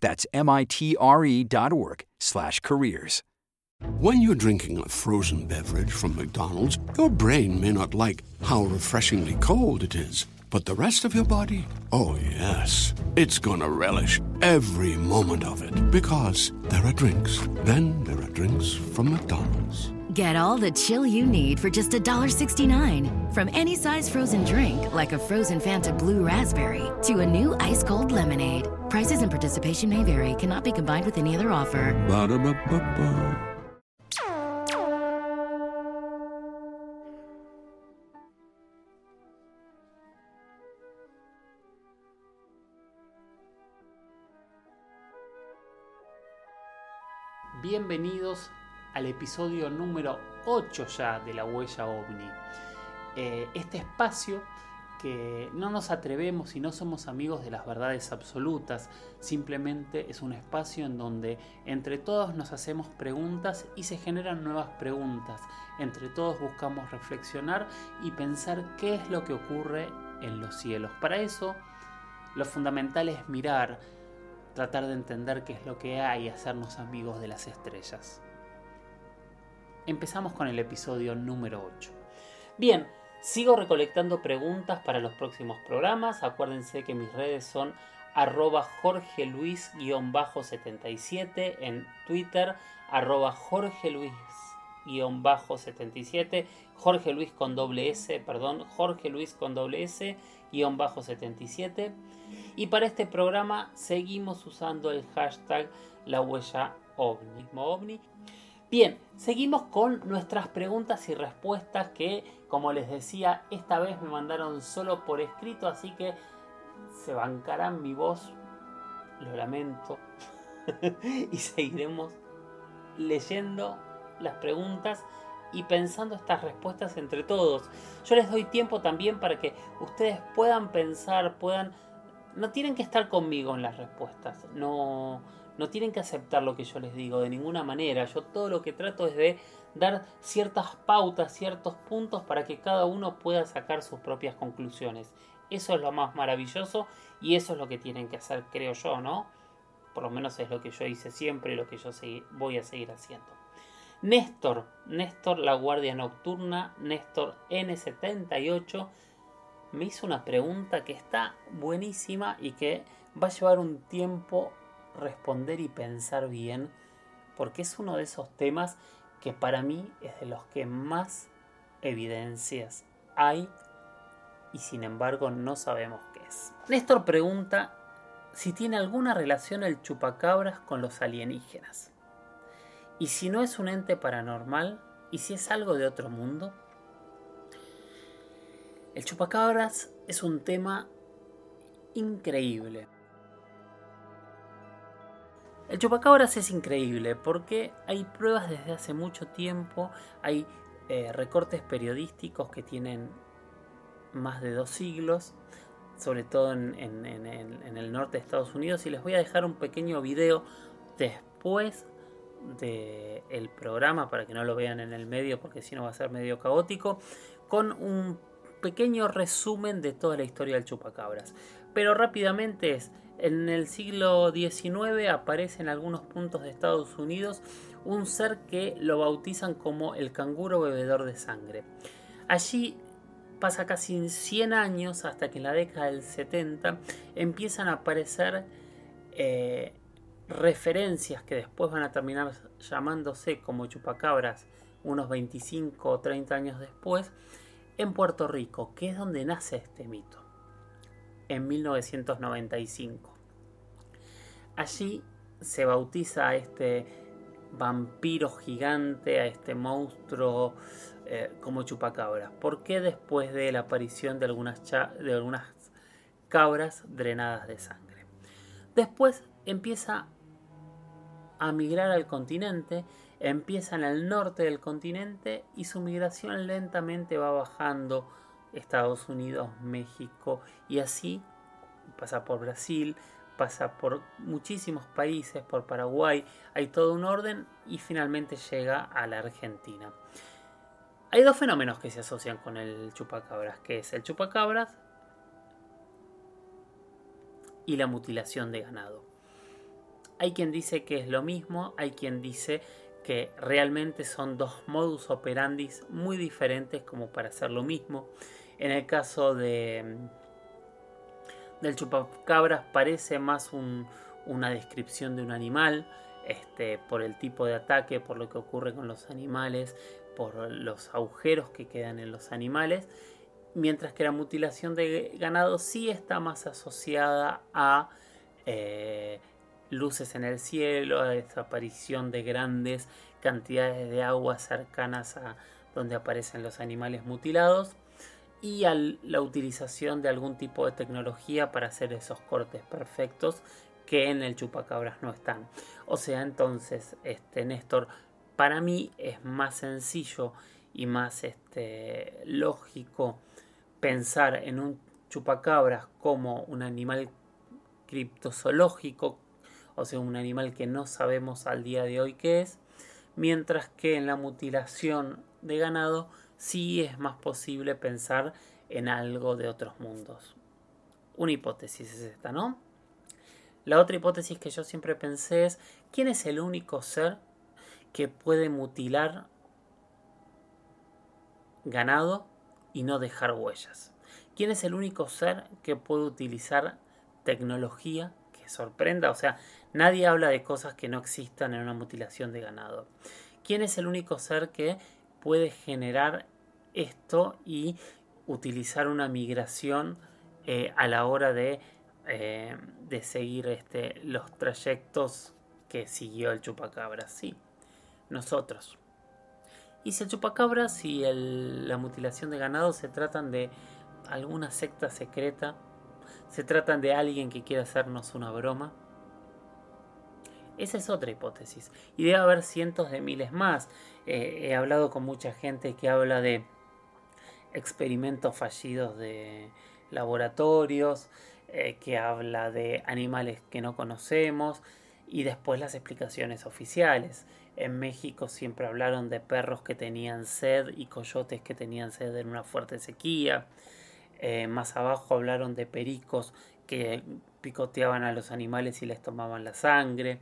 That's m-i-t-r-e dot org slash careers. When you're drinking a frozen beverage from McDonald's, your brain may not like how refreshingly cold it is, but the rest of your body, oh yes, it's gonna relish every moment of it because there are drinks. Then there are drinks from McDonald's. Get all the chill you need for just $1.69. From any size frozen drink, like a frozen Fanta Blue Raspberry, to a new ice cold lemonade. Prices and participation may vary, cannot be combined with any other offer. Ba-da-ba-ba-ba. Bienvenidos al episodio número 8 ya de la huella ovni. Eh, este espacio que no nos atrevemos y no somos amigos de las verdades absolutas, simplemente es un espacio en donde entre todos nos hacemos preguntas y se generan nuevas preguntas. Entre todos buscamos reflexionar y pensar qué es lo que ocurre en los cielos. Para eso, lo fundamental es mirar, tratar de entender qué es lo que hay y hacernos amigos de las estrellas. Empezamos con el episodio número 8. Bien, sigo recolectando preguntas para los próximos programas. Acuérdense que mis redes son arroba Jorge Luis-77 en Twitter, arroba Jorge Luis-77, Jorge Luis con doble S, perdón, Jorge Luis con doble S, guion bajo 77. Y para este programa seguimos usando el hashtag la huella ovni. ovni. Bien, seguimos con nuestras preguntas y respuestas que, como les decía, esta vez me mandaron solo por escrito, así que se bancarán mi voz, lo lamento, y seguiremos leyendo las preguntas y pensando estas respuestas entre todos. Yo les doy tiempo también para que ustedes puedan pensar, puedan... No tienen que estar conmigo en las respuestas, no, no tienen que aceptar lo que yo les digo de ninguna manera. Yo todo lo que trato es de dar ciertas pautas, ciertos puntos para que cada uno pueda sacar sus propias conclusiones. Eso es lo más maravilloso y eso es lo que tienen que hacer, creo yo, ¿no? Por lo menos es lo que yo hice siempre y lo que yo voy a seguir haciendo. Néstor, Néstor la Guardia Nocturna, Néstor N78, me hizo una pregunta que está buenísima y que va a llevar un tiempo responder y pensar bien, porque es uno de esos temas que para mí es de los que más evidencias hay y sin embargo no sabemos qué es. Néstor pregunta si tiene alguna relación el chupacabras con los alienígenas. ¿Y si no es un ente paranormal? ¿Y si es algo de otro mundo? El chupacabras es un tema increíble. El chupacabras es increíble porque hay pruebas desde hace mucho tiempo, hay eh, recortes periodísticos que tienen más de dos siglos, sobre todo en, en el norte de Estados Unidos, y les voy a dejar un pequeño video después del programa para que no lo vean en el medio porque si no va a ser medio caótico con un pequeño resumen de toda la historia del chupacabras pero rápidamente es en el siglo XIX aparece en algunos puntos de Estados Unidos un ser que lo bautizan como el canguro bebedor de sangre. Allí pasa casi 100 años hasta que en la década del 70 empiezan a aparecer eh, referencias que después van a terminar llamándose como chupacabras unos 25 o 30 años después, en Puerto Rico, que es donde nace este mito, en 1995. Allí se bautiza a este vampiro gigante, a este monstruo eh, como chupacabras. ¿Por qué después de la aparición de algunas, de algunas cabras drenadas de sangre? Después empieza a migrar al continente, empieza en el norte del continente y su migración lentamente va bajando Estados Unidos, México y así pasa por Brasil, pasa por muchísimos países, por Paraguay, hay todo un orden y finalmente llega a la Argentina. Hay dos fenómenos que se asocian con el chupacabras, que es el chupacabras y la mutilación de ganado. Hay quien dice que es lo mismo, hay quien dice que realmente son dos modus operandi muy diferentes como para hacer lo mismo. En el caso de del chupacabras parece más una descripción de un animal, este, por el tipo de ataque, por lo que ocurre con los animales, por los agujeros que quedan en los animales, mientras que la mutilación de ganado sí está más asociada a eh, luces en el cielo, a desaparición de grandes cantidades de agua cercanas a donde aparecen los animales mutilados y a la utilización de algún tipo de tecnología para hacer esos cortes perfectos que en el chupacabras no están. O sea, entonces, este Néstor, para mí es más sencillo y más este, lógico pensar en un chupacabras como un animal criptozoológico, o sea, un animal que no sabemos al día de hoy qué es, mientras que en la mutilación de ganado sí es más posible pensar en algo de otros mundos. Una hipótesis es esta, ¿no? La otra hipótesis que yo siempre pensé es, ¿quién es el único ser que puede mutilar ganado y no dejar huellas? ¿Quién es el único ser que puede utilizar tecnología que sorprenda? O sea, nadie habla de cosas que no existan en una mutilación de ganado. ¿Quién es el único ser que puede generar esto y utilizar una migración eh, a la hora de, eh, de seguir este, los trayectos que siguió el chupacabra. Sí, nosotros. Y si el chupacabras y la mutilación de ganado se tratan de alguna secta secreta, se tratan de alguien que quiere hacernos una broma. Esa es otra hipótesis. Y debe haber cientos de miles más. He hablado con mucha gente que habla de experimentos fallidos de laboratorios, eh, que habla de animales que no conocemos y después las explicaciones oficiales. En México siempre hablaron de perros que tenían sed y coyotes que tenían sed en una fuerte sequía. Eh, más abajo hablaron de pericos que picoteaban a los animales y les tomaban la sangre.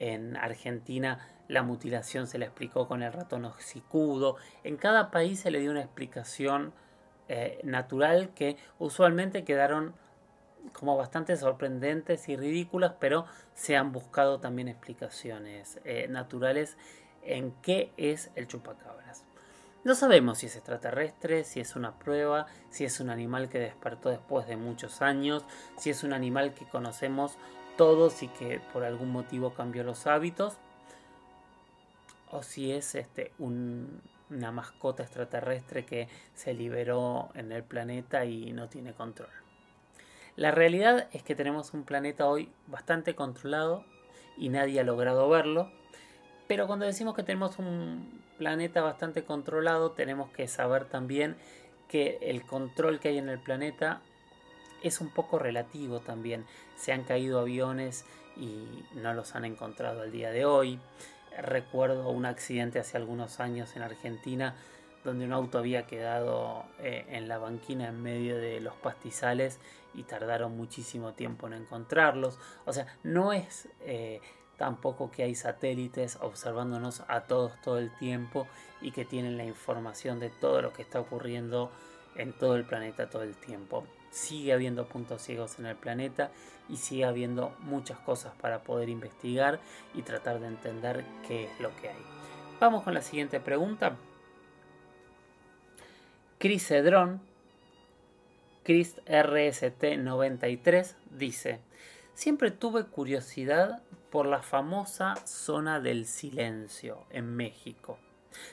En Argentina la mutilación se le explicó con el ratón oxicudo. En cada país se le dio una explicación eh, natural que usualmente quedaron como bastante sorprendentes y ridículas, pero se han buscado también explicaciones eh, naturales en qué es el chupacabras. No sabemos si es extraterrestre, si es una prueba, si es un animal que despertó después de muchos años, si es un animal que conocemos todos y que por algún motivo cambió los hábitos o si es este, una mascota extraterrestre que se liberó en el planeta y no tiene control. La realidad es que tenemos un planeta hoy bastante controlado y nadie ha logrado verlo, pero cuando decimos que tenemos un planeta bastante controlado tenemos que saber también que el control que hay en el planeta es un poco relativo también. Se han caído aviones y no los han encontrado al día de hoy. Recuerdo un accidente hace algunos años en Argentina donde un auto había quedado eh, en la banquina en medio de los pastizales y tardaron muchísimo tiempo en encontrarlos. O sea, no es eh, tampoco que hay satélites observándonos a todos todo el tiempo y que tienen la información de todo lo que está ocurriendo en todo el planeta todo el tiempo. Sigue habiendo puntos ciegos en el planeta y sigue habiendo muchas cosas para poder investigar y tratar de entender qué es lo que hay. Vamos con la siguiente pregunta. Chris Edron, Chris RST93, dice, siempre tuve curiosidad por la famosa zona del silencio en México.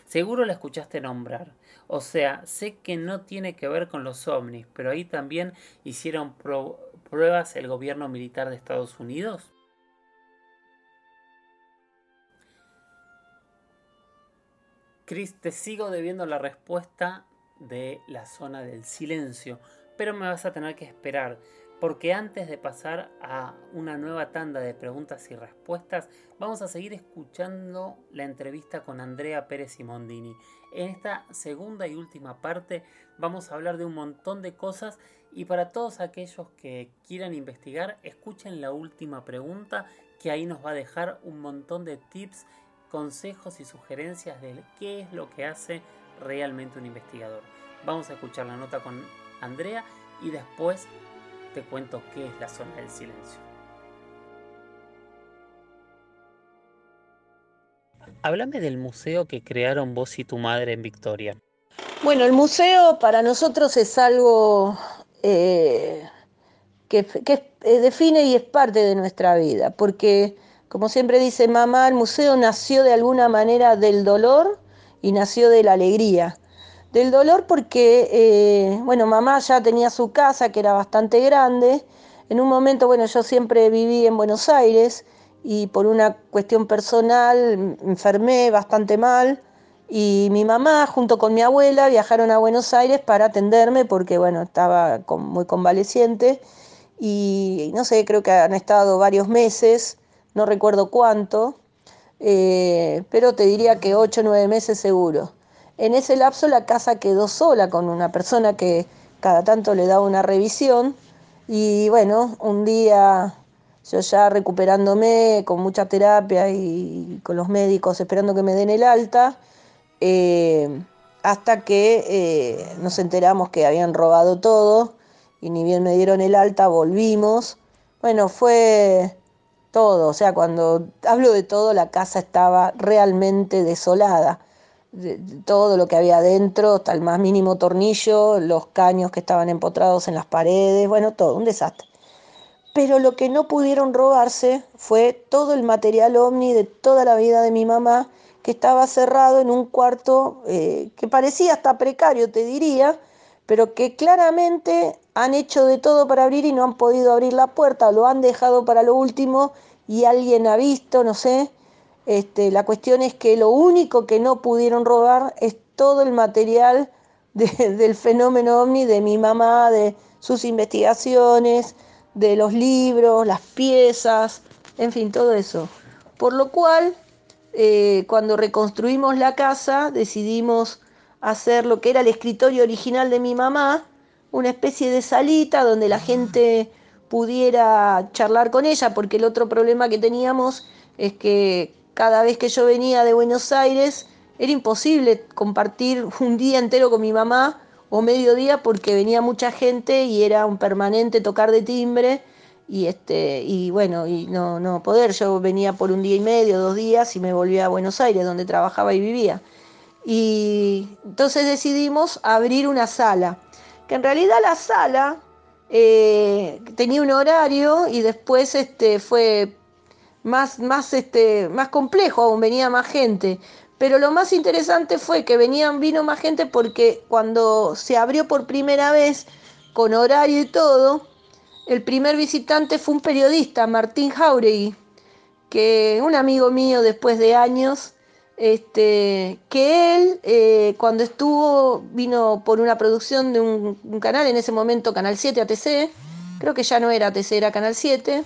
Seguro la escuchaste nombrar. O sea, sé que no tiene que ver con los ovnis, pero ahí también hicieron pruebas el gobierno militar de Estados Unidos. Chris, te sigo debiendo la respuesta de la zona del silencio, pero me vas a tener que esperar porque antes de pasar a una nueva tanda de preguntas y respuestas, vamos a seguir escuchando la entrevista con Andrea Pérez Simondini. En esta segunda y última parte vamos a hablar de un montón de cosas y para todos aquellos que quieran investigar, escuchen la última pregunta que ahí nos va a dejar un montón de tips, consejos y sugerencias de qué es lo que hace realmente un investigador. Vamos a escuchar la nota con Andrea y después te cuento qué es la zona del silencio. Háblame del museo que crearon vos y tu madre en Victoria. Bueno, el museo para nosotros es algo eh, que, eh, define y es parte de nuestra vida, porque como siempre dice mamá, el museo nació de alguna manera del dolor y nació de la alegría. Del dolor porque, eh, bueno, mamá ya tenía su casa que era bastante grande. En un momento, bueno, yo siempre viví en Buenos Aires y por una cuestión personal enfermé bastante mal y mi mamá junto con mi abuela viajaron a Buenos Aires para atenderme porque, bueno, estaba muy convaleciente y no sé, creo que han estado varios meses, no recuerdo cuánto, eh, pero te diría que ocho o nueve meses seguro. En ese lapso la casa quedó sola con una persona que cada tanto le daba una revisión y bueno, un día yo ya recuperándome con mucha terapia y con los médicos esperando que me den el alta, eh, hasta que eh, nos enteramos que habían robado todo y ni bien me dieron el alta, volvimos. Bueno, fue todo, o sea, cuando hablo de todo, la casa estaba realmente desolada todo lo que había adentro, hasta el más mínimo tornillo, los caños que estaban empotrados en las paredes, bueno, todo, un desastre. Pero lo que no pudieron robarse fue todo el material ovni de toda la vida de mi mamá, que estaba cerrado en un cuarto eh, que parecía hasta precario, te diría, pero que claramente han hecho de todo para abrir y no han podido abrir la puerta, lo han dejado para lo último y alguien ha visto, no sé, este, la cuestión es que lo único que no pudieron robar es todo el material del fenómeno ovni de mi mamá, de sus investigaciones, de los libros, las piezas, en fin, todo eso. Por lo cual, eh, cuando reconstruimos la casa, decidimos hacer lo que era el escritorio original de mi mamá, una especie de salita donde la gente pudiera charlar con ella, porque el otro problema que teníamos es que cada vez que yo venía de Buenos Aires, era imposible compartir un día entero con mi mamá o medio día porque venía mucha gente y era un permanente tocar de timbre y este y bueno y no no poder. Yo venía por un día y medio dos días y me volvía a Buenos Aires donde trabajaba y vivía. Y entonces decidimos abrir una sala que en realidad la sala eh, tenía un horario y después este fue más, más, este, más complejo aún, venía más gente. Pero lo más interesante fue que venían, vino más gente porque cuando se abrió por primera vez, con horario y todo, el primer visitante fue un periodista, Martín Jauregui, que un amigo mío después de años, este, que él eh, cuando estuvo, vino por una producción de un, un, canal, en ese momento Canal 7 ATC, creo que ya no era ATC, era Canal 7,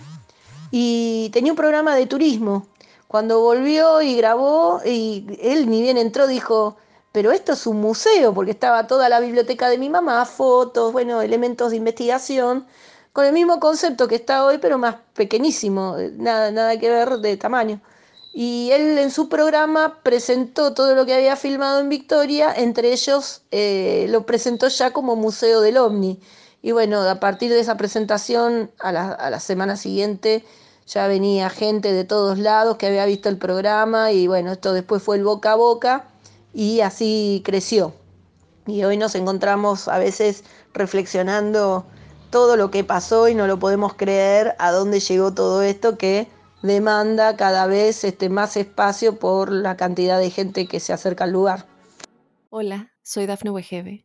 y tenía un programa de turismo. Cuando volvió y grabó, y él ni bien entró, dijo, pero esto es un museo, porque estaba toda la biblioteca de mi mamá, fotos, bueno, elementos de investigación, con el mismo concepto que está hoy, pero más pequeñísimo, nada, nada que ver de tamaño. Y él en su programa presentó todo lo que había filmado en Victoria, entre ellos eh, lo presentó ya como Museo del OVNI. Y bueno, a partir de esa presentación, a la, a la semana siguiente ya venía gente de todos lados que había visto el programa y bueno, esto después fue el boca a boca y así creció. Y hoy nos encontramos a veces reflexionando todo lo que pasó y no lo podemos creer a dónde llegó todo esto que demanda cada vez este, más espacio por la cantidad de gente que se acerca al lugar. Hola, soy Dafne Wegebe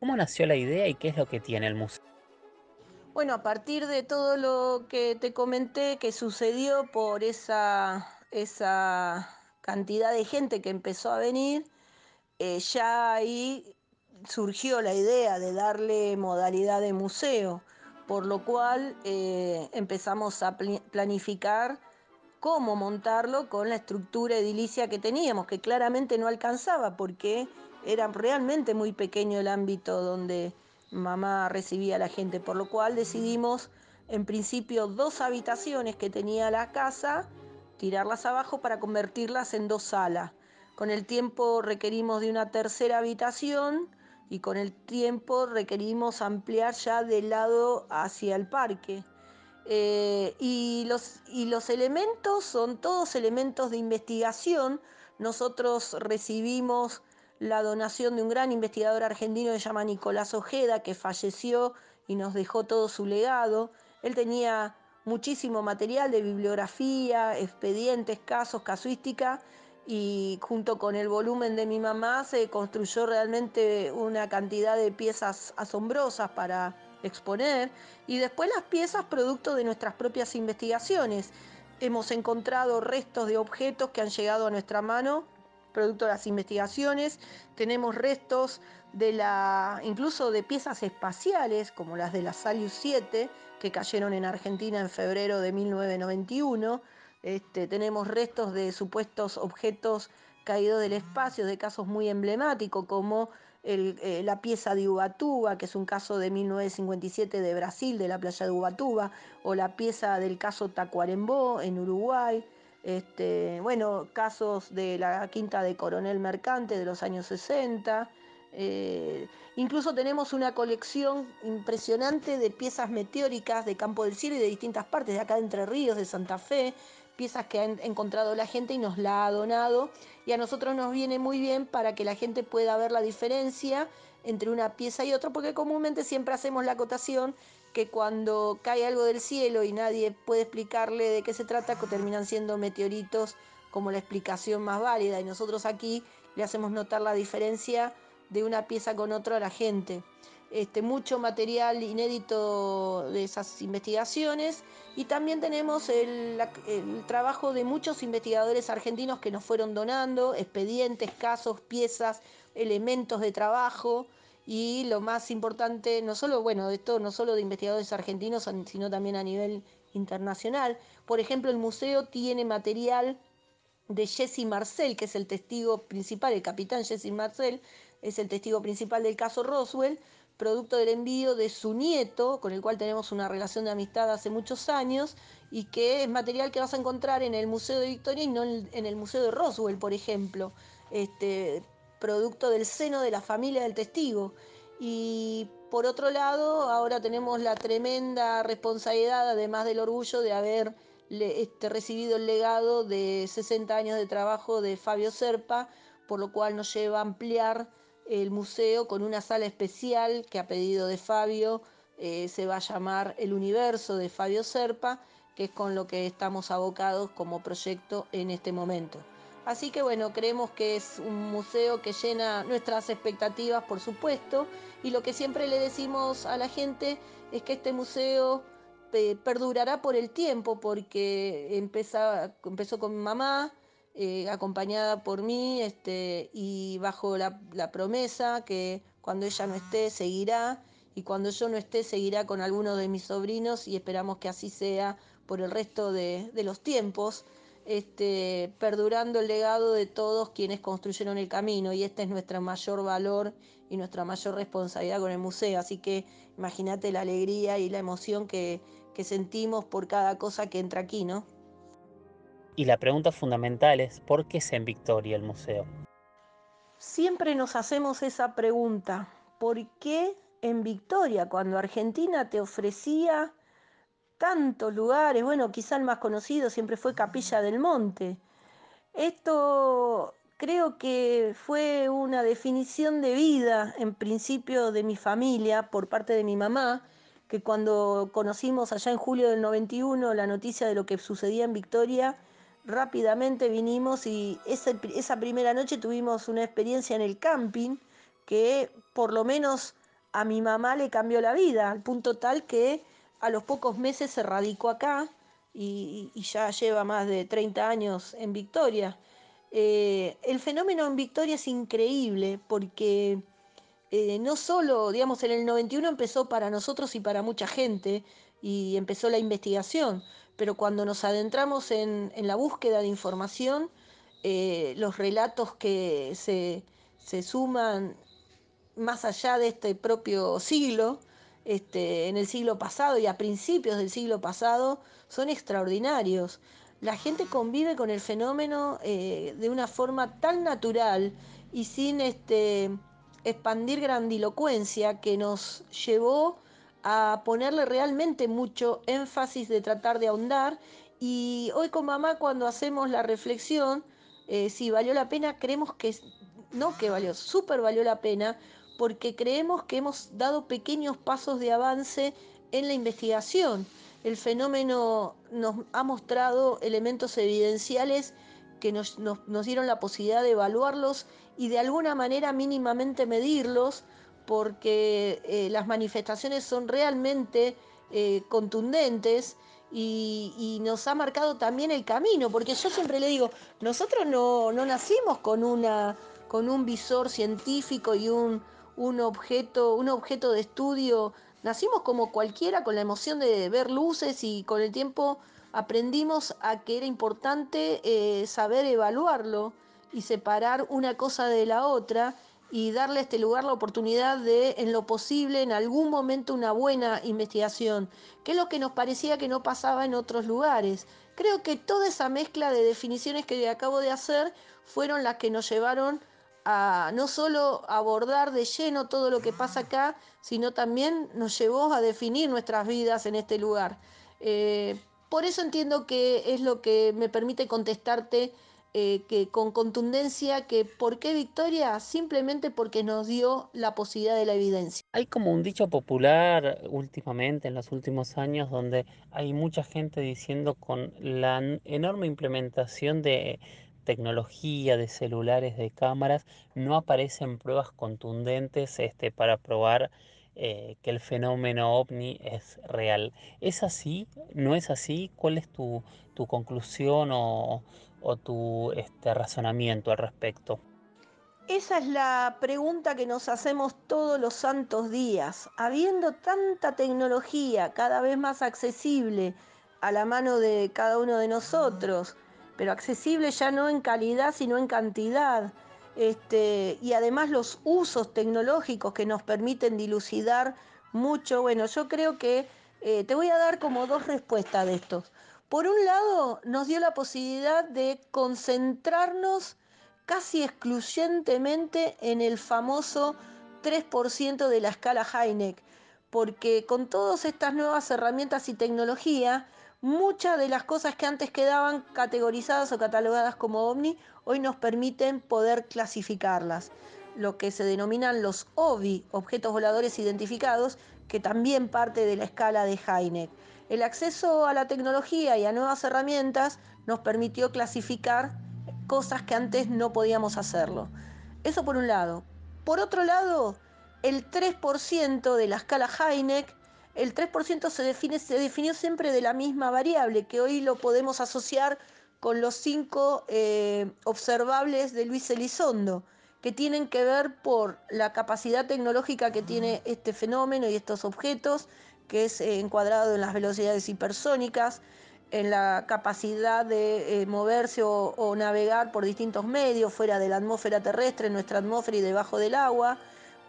¿Cómo nació la idea y qué es lo que tiene el museo? Bueno, a partir de todo lo que te comenté que sucedió por esa, esa cantidad de gente que empezó a venir, eh, ya ahí surgió la idea de darle modalidad de museo, por lo cual eh, empezamos a planificar cómo montarlo con la estructura edilicia que teníamos, que claramente no alcanzaba porque era realmente muy pequeño el ámbito donde mamá recibía a la gente, por lo cual decidimos en principio dos habitaciones que tenía la casa, tirarlas abajo para convertirlas en dos salas. Con el tiempo requerimos de una tercera habitación y con el tiempo requerimos ampliar ya del lado hacia el parque. Eh, y, los, y los elementos son todos elementos de investigación. Nosotros recibimos la donación de un gran investigador argentino que se llama Nicolás Ojeda, que falleció y nos dejó todo su legado. Él tenía muchísimo material de bibliografía, expedientes, casos, casuística, y junto con el volumen de mi mamá se construyó realmente una cantidad de piezas asombrosas para exponer y después las piezas producto de nuestras propias investigaciones. Hemos encontrado restos de objetos que han llegado a nuestra mano producto de las investigaciones. Tenemos restos de la, incluso de piezas espaciales, como las de la Salius 7, que cayeron en Argentina en febrero de 1991. Este, tenemos restos de supuestos objetos caídos del espacio, de casos muy emblemáticos, como eh, la pieza de Ubatuba, que es un caso de 1957 de Brasil, de la playa de Ubatuba, o la pieza del caso Tacuarembó en Uruguay. Este, bueno, casos de la quinta de Coronel Mercante de los años 60. Eh, incluso tenemos una colección impresionante de piezas meteóricas de Campo del Cielo y de distintas partes, de acá de Entre Ríos, de Santa Fe, piezas que ha encontrado la gente y nos la ha donado. Y a nosotros nos viene muy bien para que la gente pueda ver la diferencia entre una pieza y otra, porque comúnmente siempre hacemos la acotación que cuando cae algo del cielo y nadie puede explicarle de qué se trata, terminan siendo meteoritos como la explicación más válida. Y nosotros aquí le hacemos notar la diferencia de una pieza con otra a la gente. Este, mucho material inédito de esas investigaciones y también tenemos el, el, trabajo de muchos investigadores argentinos que nos fueron donando expedientes, casos, piezas, elementos de trabajo y lo más importante, no solo, bueno, esto no solo de investigadores argentinos, sino también a nivel internacional. Por ejemplo, el museo tiene material de Jesse Marcel, que es el testigo principal, el capitán Jesse Marcel, es el testigo principal del caso Roswell, producto del envío de su nieto, con el cual tenemos una relación de amistad hace muchos años, y que es material que vas a encontrar en el Museo de Victoria y no en el Museo de Roswell, por ejemplo. Este, producto del seno de la familia del testigo. Y por otro lado, ahora tenemos la tremenda responsabilidad, además del orgullo, de haber este, recibido el legado de 60 años de trabajo de Fabio Serpa, por lo cual nos lleva a ampliar el museo con una sala especial que a pedido de Fabio eh, se va a llamar El Universo de Fabio Serpa, que es con lo que estamos abocados como proyecto en este momento. Así que bueno, creemos que es un museo que llena nuestras expectativas, por supuesto, y lo que siempre le decimos a la gente es que este museo eh, perdurará por el tiempo, porque empezó con mi mamá, eh, acompañada por mí, este, y bajo la, promesa que cuando ella no esté seguirá, y cuando yo no esté seguirá con algunos de mis sobrinos y esperamos que así sea por el resto de los tiempos, este, perdurando el legado de todos quienes construyeron el camino y este es nuestro mayor valor y nuestra mayor responsabilidad con el museo. Así que imagínate la alegría y la emoción que, que sentimos por cada cosa que entra aquí, ¿no? Y la pregunta fundamental es, ¿por qué es en Victoria el museo? Siempre nos hacemos esa pregunta, ¿por qué en Victoria cuando Argentina te ofrecía tantos lugares? Bueno, quizá el más conocido siempre fue Capilla del Monte. Esto creo que fue una definición de vida en principio de mi familia por parte de mi mamá, que cuando conocimos allá en julio del 91 la noticia de lo que sucedía en Victoria, rápidamente vinimos y esa, esa primera noche tuvimos una experiencia en el camping que por lo menos a mi mamá le cambió la vida, al punto tal que a los pocos meses se radicó acá y, ya lleva más de 30 años en Victoria. Eh, el fenómeno en Victoria es increíble porque eh, no solo, digamos, en el 91 empezó para nosotros y para mucha gente y empezó la investigación, pero cuando nos adentramos en, en la búsqueda de información, eh, los relatos que se, se, suman más allá de este propio siglo, este, en el siglo pasado y a principios del siglo pasado, son extraordinarios. La gente convive con el fenómeno eh, de una forma tan natural y sin este, expandir grandilocuencia que nos llevó a ponerle realmente mucho énfasis de tratar de ahondar y hoy con mamá cuando hacemos la reflexión, eh, si valió la pena, creemos que no que valió, súper valió la pena, porque creemos que hemos dado pequeños pasos de avance en la investigación. El fenómeno nos ha mostrado elementos evidenciales que nos, nos, nos dieron la posibilidad de evaluarlos y de alguna manera mínimamente medirlos porque eh, las manifestaciones son realmente eh, contundentes y, y, nos ha marcado también el camino, porque yo siempre le digo, nosotros no, no nacimos con, una, con un visor científico y un, un, objeto, un objeto de estudio, nacimos como cualquiera con la emoción de ver luces y con el tiempo aprendimos a que era importante eh, saber evaluarlo y separar una cosa de la otra y darle a este lugar la oportunidad de, en lo posible, en algún momento, una buena investigación, que es lo que nos parecía que no pasaba en otros lugares. Creo que toda esa mezcla de definiciones que acabo de hacer fueron las que nos llevaron a no solo abordar de lleno todo lo que pasa acá, sino también nos llevó a definir nuestras vidas en este lugar. Eh, por eso entiendo que es lo que me permite contestarte eh, que con contundencia que ¿por qué Victoria? Simplemente porque nos dio la posibilidad de la evidencia. Hay como un dicho popular últimamente, en los últimos años, donde hay mucha gente diciendo con la enorme implementación de tecnología, de celulares, de cámaras, no aparecen pruebas contundentes este, para probar eh, que el fenómeno ovni es real. ¿Es así? ¿No es así? ¿Cuál es tu, conclusión o, o tu este, razonamiento al respecto? Esa es la pregunta que nos hacemos todos los santos días. Habiendo tanta tecnología cada vez más accesible a la mano de cada uno de nosotros, pero accesible ya no en calidad, sino en cantidad, este, y además los usos tecnológicos que nos permiten dilucidar mucho, bueno, yo creo que eh, te voy a dar como dos respuestas de estos. Por un lado, nos dio la posibilidad de concentrarnos casi excluyentemente en el famoso 3% de la escala Heineck, porque con todas estas nuevas herramientas y tecnología, muchas de las cosas que antes quedaban categorizadas o catalogadas como ovni, hoy nos permiten poder clasificarlas. Lo que se denominan los OVI, objetos voladores identificados, que también parte de la escala de Heineck. El acceso a la tecnología y a nuevas herramientas nos permitió clasificar cosas que antes no podíamos hacerlo. Eso por un lado. Por otro lado, el 3% de la escala Heineck, el 3% se, define, se definió siempre de la misma variable, que hoy lo podemos asociar con los cinco eh, observables de Luis Elizondo, que tienen que ver por la capacidad tecnológica que tiene este fenómeno y estos objetos, que es eh, encuadrado en las velocidades hipersónicas, en la capacidad de eh, moverse o, navegar por distintos medios fuera de la atmósfera terrestre, en nuestra atmósfera y debajo del agua,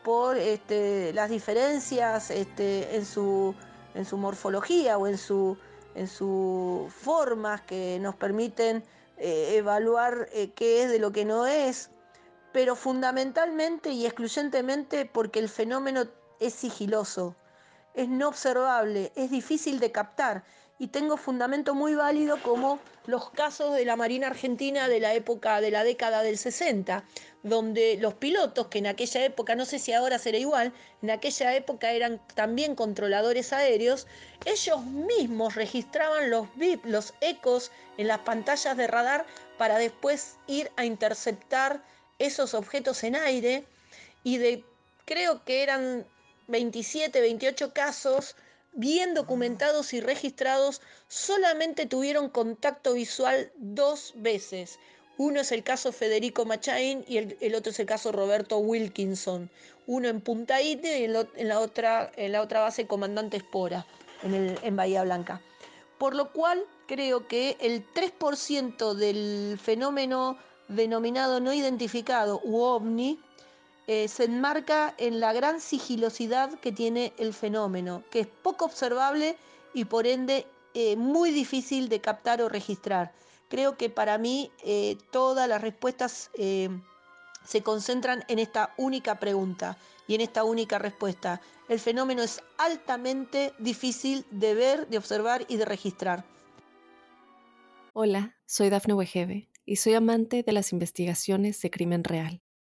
por este, las diferencias este, en, su, en su morfología o en sus en su formas que nos permiten eh, evaluar qué es de lo que no es, pero fundamentalmente y excluyentemente porque el fenómeno es sigiloso, es no observable, es difícil de captar y tengo fundamento muy válido como los casos de la Marina Argentina de la época de la década del 60, donde los pilotos, que en aquella época, no sé si ahora será igual, en aquella época eran también controladores aéreos, ellos mismos registraban los bip, los ecos en las pantallas de radar para después ir a interceptar esos objetos en aire y de creo que eran 27, 28 casos bien documentados y registrados, solamente tuvieron contacto visual dos veces. Uno es el caso Federico Machain y el, otro es el caso Roberto Wilkinson. Uno en Punta Ite y en, la, otra, en la otra base Comandante Espora, en, en Bahía Blanca. Por lo cual creo que el 3% del fenómeno denominado no identificado u ovni, eh, se enmarca en la gran sigilosidad que tiene el fenómeno, que es poco observable y por ende eh, muy difícil de captar o registrar. Creo que para mí eh, todas las respuestas se concentran en esta única pregunta y en esta única respuesta. El fenómeno es altamente difícil de ver, de observar y de registrar. Hola, soy Dafne Wegebe y soy amante de las investigaciones de crimen real.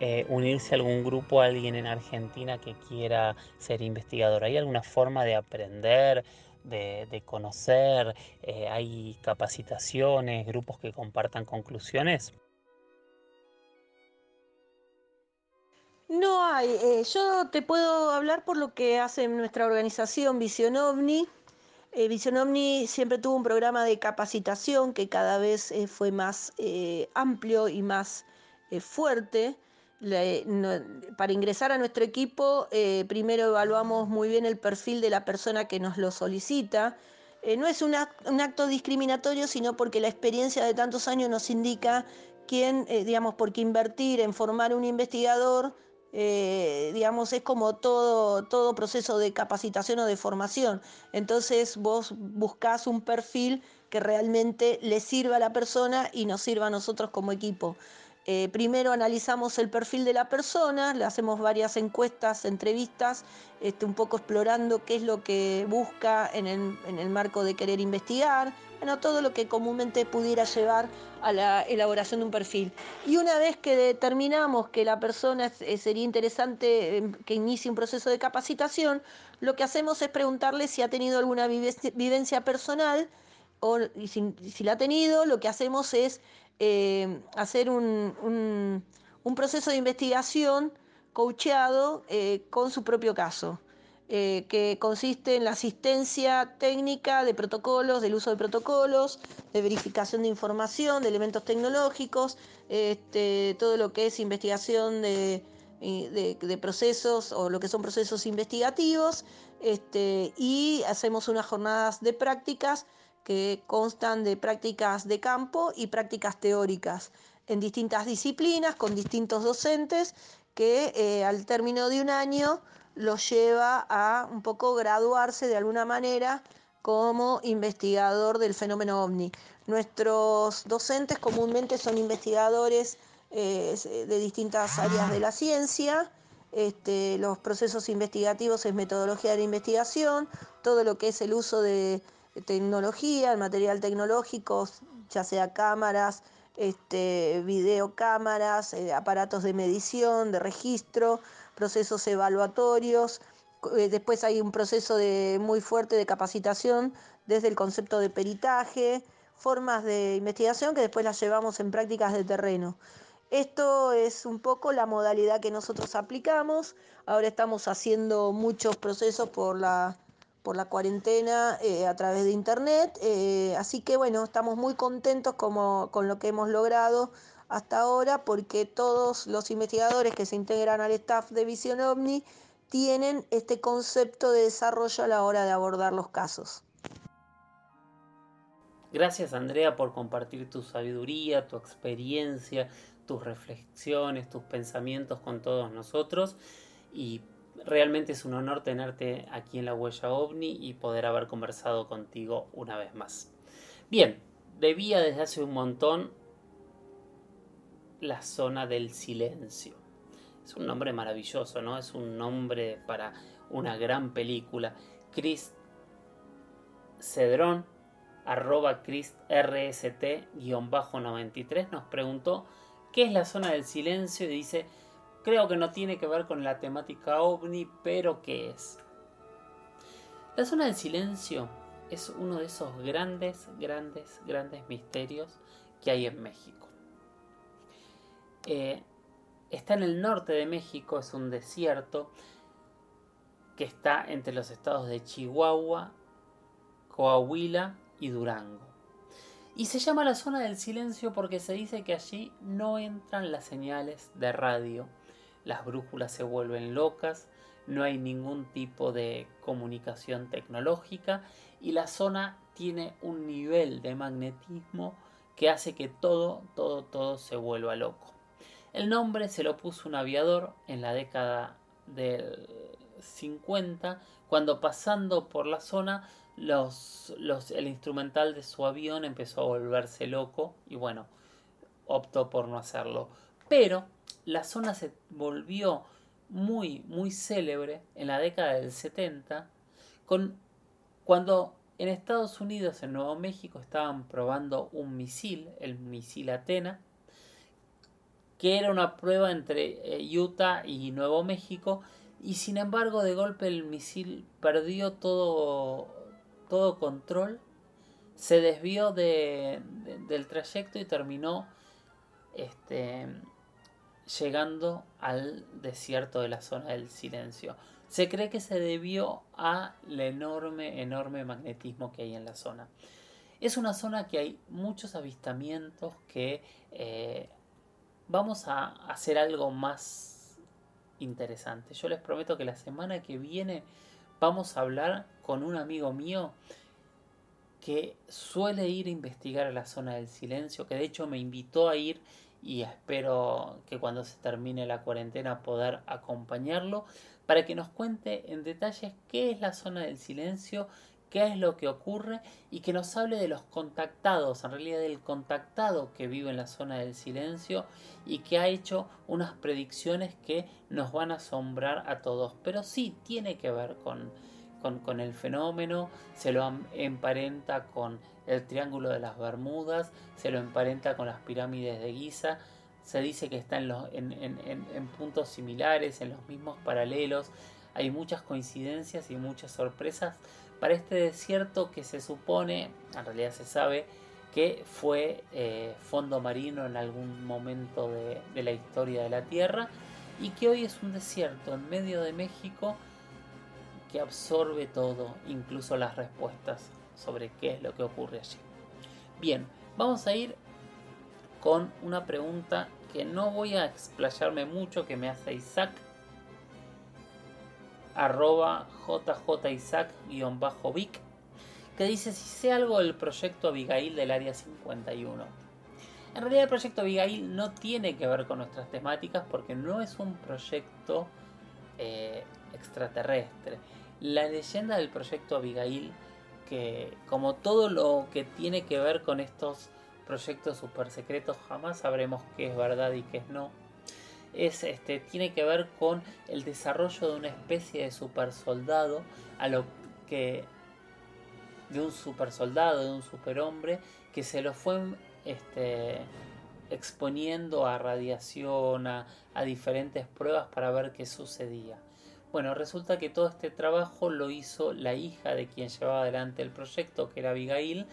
eh, unirse a algún grupo, alguien en Argentina que quiera ser investigador? ¿Hay alguna forma de aprender, de, conocer? Eh, ¿Hay capacitaciones, grupos que compartan conclusiones? No hay. Eh, yo te puedo hablar por lo que hace nuestra organización Visión OVNI. Visión OVNI siempre tuvo un programa de capacitación que cada vez fue más amplio y más fuerte para ingresar a nuestro equipo, eh, primero evaluamos muy bien el perfil de la persona que nos lo solicita. Eh, no es un, acto discriminatorio, sino porque la experiencia de tantos años nos indica quién, eh, digamos, porque invertir en formar un investigador, digamos, es como todo, todo proceso de capacitación o de formación. Entonces vos buscás un perfil que realmente le sirva a la persona y nos sirva a nosotros como equipo. Eh, primero analizamos el perfil de la persona, le hacemos varias encuestas, entrevistas, este, un poco explorando qué es lo que busca en el, marco de querer investigar, bueno, todo lo que comúnmente pudiera llevar a la elaboración de un perfil. Y una vez que determinamos que la persona eh, sería interesante em, que inicie un proceso de capacitación, lo que hacemos es preguntarle si ha tenido alguna vivencia personal o si, si la ha tenido, lo que hacemos es eh, hacer un, proceso de investigación coacheado eh, con su propio caso, eh, que consiste en la asistencia técnica de protocolos, del uso de protocolos, de verificación de información, de elementos tecnológicos, este, todo lo que es investigación de, procesos o lo que son procesos investigativos, este, y hacemos unas jornadas de prácticas que constan de prácticas de campo y prácticas teóricas en distintas disciplinas, con distintos docentes, que eh, al término de un año los lleva a un poco graduarse de alguna manera como investigador del fenómeno ovni. Nuestros docentes comúnmente son investigadores eh, de distintas áreas de la ciencia, este, los procesos investigativos es metodología de investigación, todo lo que es el uso de tecnología, el material tecnológico, ya sea cámaras, este, videocámaras, eh, aparatos de medición, de registro, procesos evaluatorios. Eh, después hay un proceso muy fuerte de capacitación desde el concepto de peritaje, formas de investigación que después las llevamos en prácticas de terreno. Esto es un poco la modalidad que nosotros aplicamos. Ahora estamos haciendo muchos procesos por la, por la cuarentena eh, a través de internet. Eh, así que bueno, estamos muy contentos como, con lo que hemos logrado hasta ahora porque todos los investigadores que se integran al staff de Visión OVNI tienen este concepto de desarrollo a la hora de abordar los casos. Gracias Andrea por compartir tu sabiduría, tu experiencia, tus reflexiones, tus pensamientos con todos nosotros y realmente es un honor tenerte aquí en la huella ovni y poder haber conversado contigo una vez más. Bien, debía desde hace un montón la zona del silencio. Es un nombre maravilloso, ¿no? Es un nombre para una gran película. Chris Cedrón arroba ChrisRST-93 nos preguntó qué es la zona del silencio y dice, creo que no tiene que ver con la temática ovni, pero ¿qué es? La zona del silencio es uno de esos grandes, grandes, grandes misterios que hay en México. Eh, está en el norte de México, es un desierto que está entre los estados de Chihuahua, Coahuila y Durango. Y se llama la zona del silencio porque se dice que allí no entran las señales de radio, las brújulas se vuelven locas, no hay ningún tipo de comunicación tecnológica y la zona tiene un nivel de magnetismo que hace que todo, todo, todo se vuelva loco. El nombre se lo puso un aviador en la década del 50, cuando pasando por la zona el instrumental de su avión empezó a volverse loco y bueno, optó por no hacerlo. Pero la zona se volvió muy, muy célebre en la década del 70, con, cuando en Estados Unidos, en Nuevo México, estaban probando un misil, el misil Atena, que era una prueba entre eh, Utah y Nuevo México, y sin embargo de golpe el misil perdió todo todo control, se desvió de, del trayecto y terminó este, llegando al desierto de la zona del silencio. Se cree que se debió al enorme, enorme magnetismo que hay en la zona. Es una zona que hay muchos avistamientos que eh, vamos a hacer algo más interesante. Yo les prometo que la semana que viene vamos a hablar con un amigo mío que suele ir a investigar a la zona del silencio, que de hecho me invitó a ir y espero que cuando se termine la cuarentena poder acompañarlo para que nos cuente en detalles qué es la zona del silencio, qué es lo que ocurre y que nos hable de los contactados, en realidad del contactado que vive en la zona del silencio y que ha hecho unas predicciones que nos van a asombrar a todos, pero sí tiene que ver con, con, el fenómeno, se lo emparenta con el Triángulo de las Bermudas, se lo emparenta con las pirámides de Giza, se dice que está en, los, puntos similares, en los mismos paralelos, hay muchas coincidencias y muchas sorpresas para este desierto que se supone, en realidad se sabe, que fue eh, fondo marino en algún momento de, de la historia de la Tierra y que hoy es un desierto en medio de México que absorbe todo, incluso las respuestas sobre qué es lo que ocurre allí. Bien, vamos a ir con una pregunta que no voy a explayarme mucho, que me hace Isaac arroba jjisaac-vic, que dice si sé algo del proyecto Abigail del Área 51. En realidad el proyecto Abigail no tiene que ver con nuestras temáticas porque no es un proyecto eh, extraterrestre. La leyenda del proyecto Abigail, que como todo lo que tiene que ver con estos proyectos super secretos, jamás sabremos qué es verdad y qué es no es, este, tiene que ver con el desarrollo de una especie de super soldado a lo que de un super soldado, de un superhombre que se lo fue este, exponiendo a radiación, a, diferentes pruebas para ver qué sucedía. Bueno, resulta que todo este trabajo lo hizo la hija de quien llevaba adelante el proyecto, que era Abigail,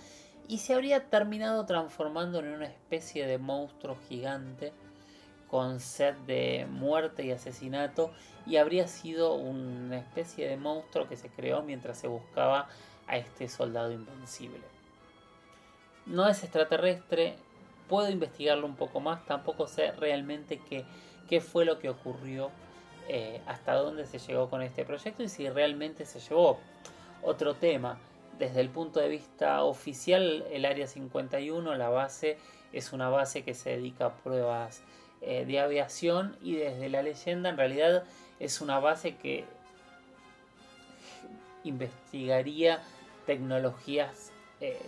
y se habría terminado transformando en una especie de monstruo gigante con sed de muerte y asesinato y habría sido una especie de monstruo que se creó mientras se buscaba a este soldado invencible. No es extraterrestre, puedo investigarlo un poco más, tampoco sé realmente qué, qué fue lo que ocurrió, eh, hasta dónde se llegó con este proyecto y si realmente se llevó. Otro tema, desde el punto de vista oficial, el Área 51, la base, es una base que se dedica a pruebas eh, de aviación y desde la leyenda en realidad es una base que investigaría tecnologías eh,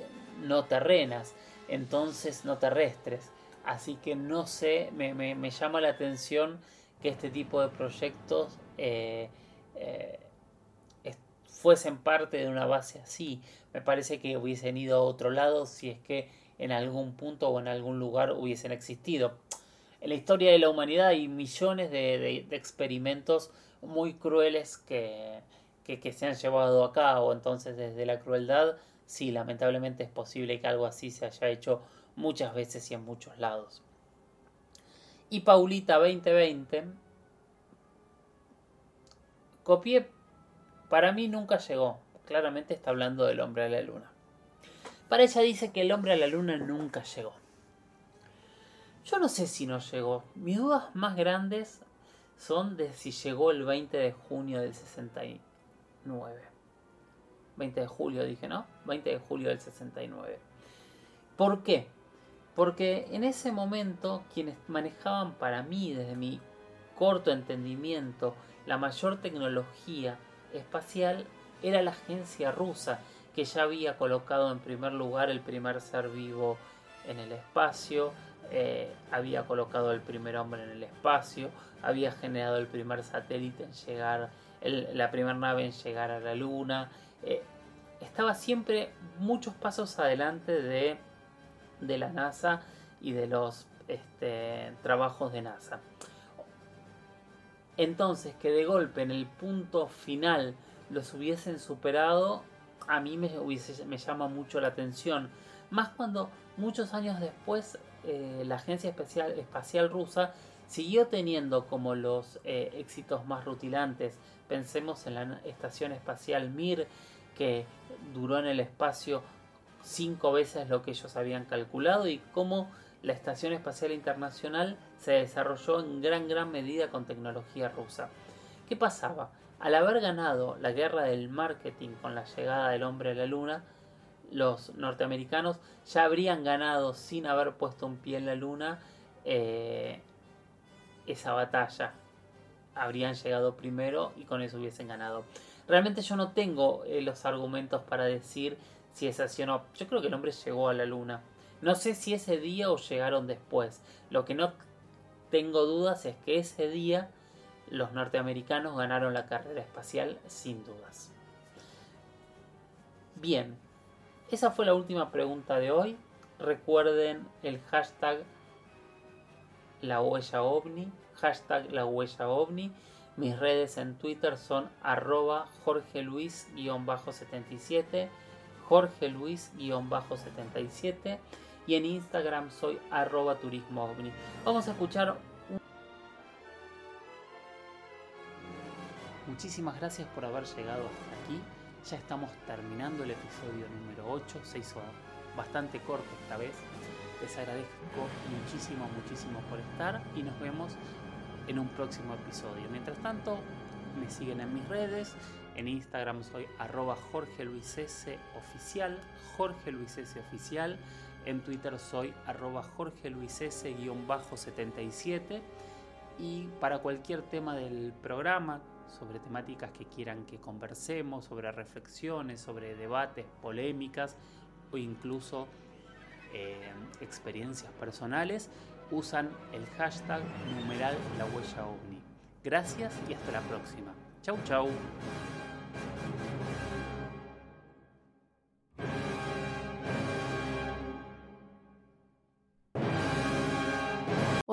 no terrenas, entonces no terrestres. Así que no sé, me, llama la atención que este tipo de proyectos eh, eh, fuesen parte de una base así. Me parece que hubiesen ido a otro lado si es que en algún punto o en algún lugar hubiesen existido. En la historia de la humanidad hay millones de experimentos muy crueles que, que, se han llevado a cabo. Entonces, desde la crueldad, sí, lamentablemente es posible que algo así se haya hecho muchas veces y en muchos lados. Y Paulita 2020, copié, para mí nunca llegó. Claramente está hablando del hombre a la luna. Para ella dice que el hombre a la luna nunca llegó. Yo no sé si no llegó. Mis dudas más grandes son de si llegó el 20 de junio del 69. 20 de julio dije, ¿no? 20 de julio del 69. ¿Por qué? Porque en ese momento quienes manejaban para mí, desde mi corto entendimiento, la mayor tecnología espacial era la agencia rusa, que ya había colocado en primer lugar el primer ser vivo en el espacio, eh, había colocado el primer hombre en el espacio, había generado el primer satélite en llegar la primera nave en llegar a la Luna. Eh, estaba siempre muchos pasos adelante de, de la NASA y de los este, trabajos de NASA. Entonces, que de golpe en el punto final los hubiesen superado, a mí me, me llama mucho la atención. Más cuando muchos años después eh, la Agencia Espacial, Espacial Rusa siguió teniendo como los eh, éxitos más rutilantes Pensemos en la estación espacial Mir, que duró en el espacio cinco veces lo que ellos habían calculado y cómo la Estación Espacial Internacional se desarrolló en gran gran medida con tecnología rusa. ¿Qué pasaba? Al haber ganado la guerra del marketing con la llegada del hombre a la luna, los norteamericanos ya habrían ganado sin haber puesto un pie en la luna eh, esa batalla habrían llegado primero y con eso hubiesen ganado. Realmente yo no tengo eh, los argumentos para decir si es así o no. Yo creo que el hombre llegó a la luna. No sé si ese día o llegaron después. Lo que no tengo dudas es que ese día los norteamericanos ganaron la carrera espacial sin dudas. Bien, esa fue la última pregunta de hoy. Recuerden el hashtag la huella ovni hashtag la huella ovni. Mis redes en Twitter son arroba Jorge Luis-77, Jorge Luis-77 y en Instagram soy arroba turismo. Vamos a escuchar Muchísimas gracias por haber llegado hasta aquí. Ya estamos terminando el episodio número 8. Se hizo bastante corto esta vez. Les agradezco muchísimo, muchísimo por estar y nos vemos en un próximo episodio. Mientras tanto, me siguen en mis redes. En Instagram soy arroba Jorge Luis S. Oficial. En Twitter soy arroba Jorge Luis S. 77. Y para cualquier tema del programa, sobre temáticas que quieran que conversemos, sobre reflexiones, sobre debates, polémicas o incluso eh, experiencias personales, usan el hashtag numeral la huella ovni. Gracias y hasta la próxima. Chau chau.